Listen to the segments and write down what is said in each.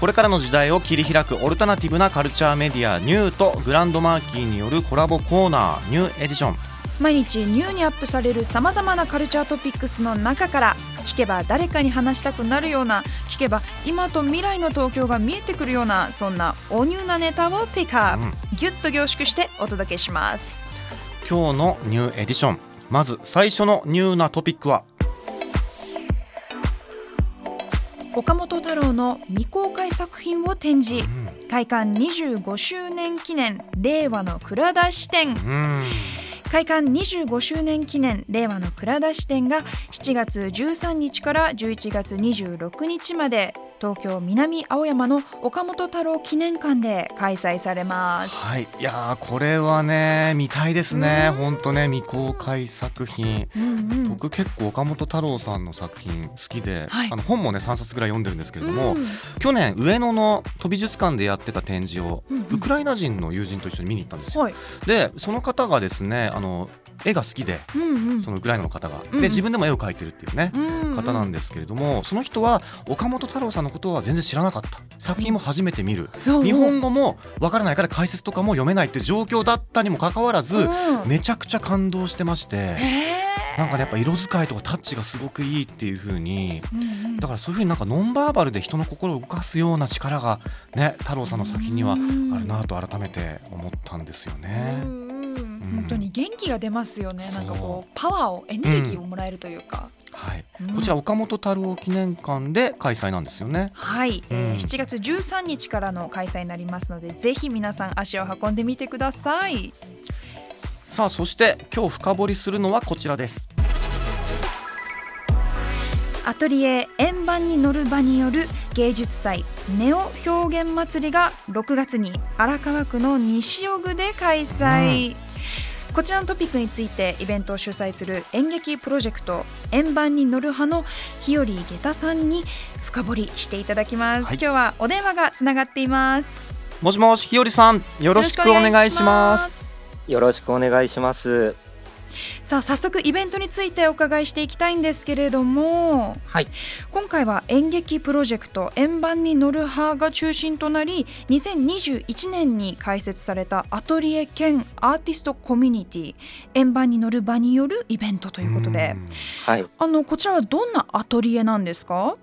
これからの時代を切り開くオルタナティブなカルチャーメディアニューとグランドマーキーによるコラボコーナーニューエディション。毎日ニューにアップされるさまざまなカルチャートピックスの中から聞けば誰かに話したくなるような聞けば今と未来の東京が見えてくるようなそんなおニューなネタをピックアップ、ギュッと凝縮してお届けします。今日のニューエディションまず最初のニューなトピックは岡本太郎の未公開作品を展示。開館25周年記念令和の蔵出し展。うん。開館25周年記念令和の蔵出し展が7月13日から11月26日まで東京南青山の岡本太郎記念館で開催されます。はい。いやーこれはね見たいですね。うん。本当ね未公開作品。うんうん。僕結構岡本太郎さんの作品好きで、はい。あの本もね3冊ぐらい読んでるんですけれども、うん。去年上野の都美術館でやってた展示を、うんうん。ウクライナ人の友人と一緒に見に行ったんですよ。はい。でその方がですねあの絵が好きでうんうん。そのウクライナの方が、うんで自分でも絵を描いてるっていうね、うんうん。方なんですけれどもその人は岡本太郎さんのことは全然知らなかった。作品も初めて見る、いや日本語もわからないから解説とかも読めないっていう状況だったにもかかわらず、うん。めちゃくちゃ感動してまして。なんかねやっぱ色使いとかタッチがすごくいいっていう風にうんうん。だからそういう風になんかノンバーバルで人の心を動かすような力がね太郎さんの作品にはあるなと改めて思ったんですよね。うんうんうん本当に元気が出ますよね、そう。なんかこうパワーをエネルギーをもらえるというか、はい、うん。こちら岡本太郎記念館で開催なんですよね。はい、えーうん。7月13日からの開催になりますのでぜひ皆さん足を運んでみてください。さあそして今日深掘りするのはこちらです。アトリエ円盤に乗る場による芸術祭ネオ表現祭りが6月に荒川区の西尾具で開催、こちらのトピックについてイベントを主催する演劇プロジェクト円盤に乗る派の日和下駄さんに深掘りしていただきます、はい今日はお電話がつながっていますもしもし日和さんよろしくお願いします。すよろしくお願いします。さあ早速イベントについてお伺いしていきたいんですけれどもはい。今回は演劇プロジェクト円盤に乗る派が中心となり2021年に開設されたアトリエ兼アーティストコミュニティ円盤に乗る場によるイベントということでうんはい。あのこちらはどんなアトリエなんですか？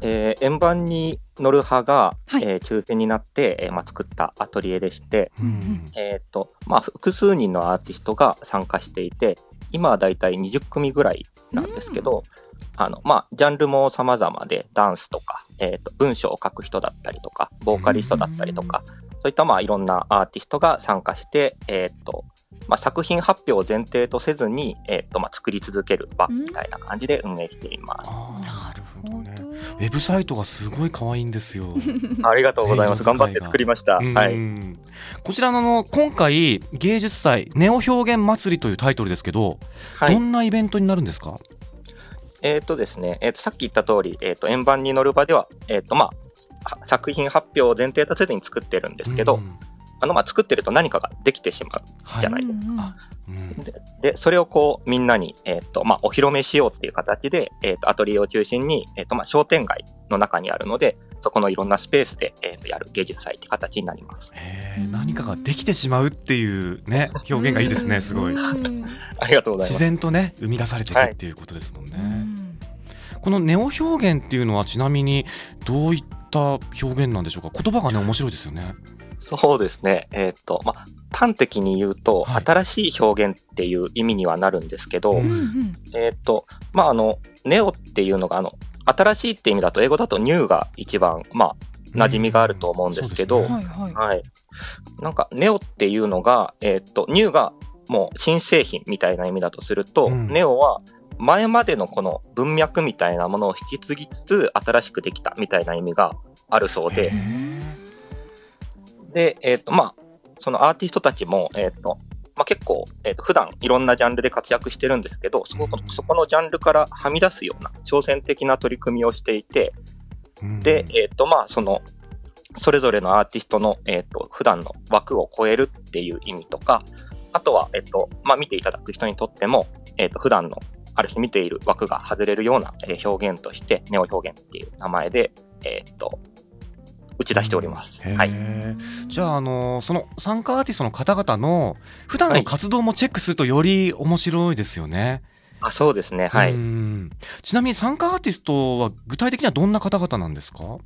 えー円盤に乗る派が、はいえー中心になって、えーまあ、作ったアトリエでして、うんえっ、と、まあ、複数人のアーティストが参加していて、今はだいたい20組ぐらいなんですけど、あの、まあ、ジャンルも様々で、ダンスとか、えっ、と、文章を書く人だったりとか、ボーカリストだったりとか、そういった、まあ、いろんなアーティストが参加して、えっ、と、まあ、作品発表を前提とせずに、えっ、と、まあ、作り続ける場みたいな感じで運営しています。なるほどね。ウェブサイトがすごい可愛いんですよ。ありがとうございます。えー頑張って作りました。うんはい。こちらのあの今回芸術祭ネオ表現祭りというタイトルですけど、はいど。んなイベントになるんですか？えっ、とですね、えっ、と、さっき言った通り、えっ、と、円盤に乗る場では、えっ、と、まあ、は作品発表を前提とせずに作ってるんですけど、うんあの、まあ、作ってると何かができてしまう。はいじゃないうんうんあうんで、でそれをこう、みんなに、えっ、と、まあ、お披露目しようっていう形で、えっ、と、アトリエを中心に、えっ、と、まあ、商店街の中にあるので、そこのいろんなスペースで、えっ、と、やる芸術祭って形になります。何かができてしまうっていうね表現がいいですねすごいうん ありがとうござい自ます。然とね生み出されていくっていうことですもんね。うんこのネオ表現っていうのはちなみにどういった表現なんでしょうか言葉がね面白いですよね。そうですね。えっ、と、まあ、端的に言うと、はい。新しい表現っていう意味にはなるんですけど、うんうん。うんえーっと、まあ、あの、ネオっていうのが、あの、新しいって意味だと、英語だとニューが一番、まあ、馴染みがあると思うんですけど、そうですね。はいはい。はい。なんか、ネオっていうのが、えーっと、ニューがもう新製品みたいな意味だとすると、うん。ネオは前までのこの文脈みたいなものを引き継ぎつつ、新しくできたみたいな意味があるそうで、で、えーっと、まあ、そのアーティストたちも、えーっと、まあ、結構、えーと普段いろんなジャンルで活躍してるんですけど、そこそこのジャンルからはみ出すような挑戦的な取り組みをしていて、うん。で、えっ、と、まあ、その、それぞれのアーティストの、えっ、と、普段の枠を超えるっていう意味とか、あとは、えっ、と、まあ、見ていただく人にとっても、えっ、と、普段の、ある種見ている枠が外れるような、えー表現として、ネオ表現っていう名前で、えっ、と、打ち出しております。はい。じゃあ、あのその参加アーティストの方々の普段の活動もチェックするとより面白いですよね。あ、そうですね。はい。うんちなみに参加アーティストは具体的にはどんな方々なんですか？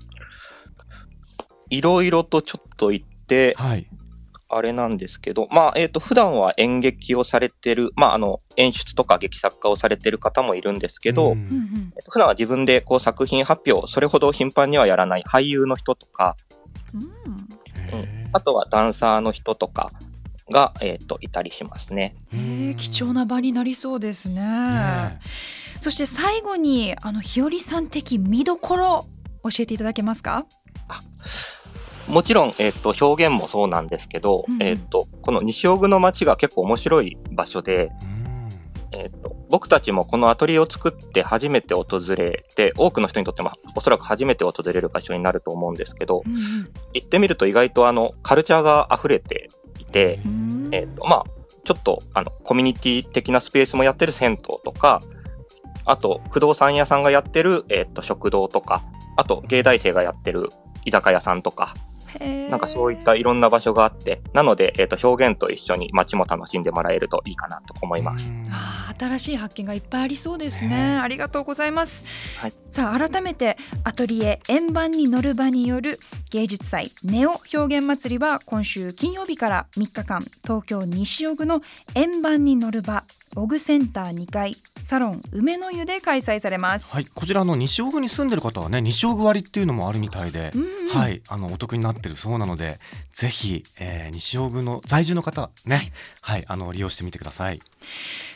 いろいろとちょっと言って、はい。あれなんですけど、まあ、えっ、と、普段は演劇をされてる、まあ、あの、演出とか劇作家をされてる方もいるんですけど、うん。うんうん。えっと普段は自分でこう作品発表をそれほど頻繁にはやらない俳優の人とか、うん。へあとはダンサーの人とかが、えっといたりしますね。貴重な場になりそうですね。ねそして最後にあの日和さん的見どころ教えていただけますか？もちろん、えっと表現もそうなんですけど、うんえっとこの西尾久の街が結構面白い場所で、うん。えっと僕たちもこのアトリエを作って初めて訪れて、多くの人にとってもおそらく初めて訪れる場所になると思うんですけど、行ってみると意外とあのカルチャーが溢れていて、うん。えっ、と、まあ、ちょっと、あの、コミュニティ的なスペースもやってる銭湯とか、あと、不動産屋さんがやってる、えっ、と、食堂とか、あと、芸大生がやってる居酒屋さんとか、なんかそういったいろんな場所があって、なので、えっ、と、表現と一緒に街も楽しんでもらえるといいかなと思います。新しい発見がいっぱいありそうですね。ね。ありがとうございます、はい。さあ改めてアトリエ円盤に乗る場による芸術祭。ネオ表現祭りは今週金曜日から3日間東京西尾久の円盤に乗る場オグセンター2階サロン梅の湯で開催されます、はい、こちらの西尾久に住んでる方はね西尾久割っていうのもあるみたいで、うん。うんはい、あのお得になってるそうなのでぜひ、えー西尾久の在住の方ね、はい、あの利用してみてください。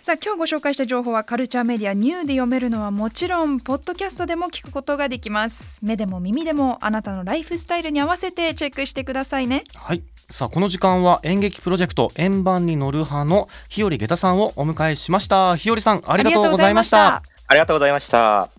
さあ今日ご紹介した情報はカルチャーメディアニューで読めるのはもちろんポッドキャストでも聞くことができます。目でも耳でもあなたのライフスタイルに合わせてチェックしてくださいね。はい、さあこの時間は演劇プロジェクト円盤に乗る派の日和下駄さんをお迎えしました。日和さんありがとうございました。ありがとうございました。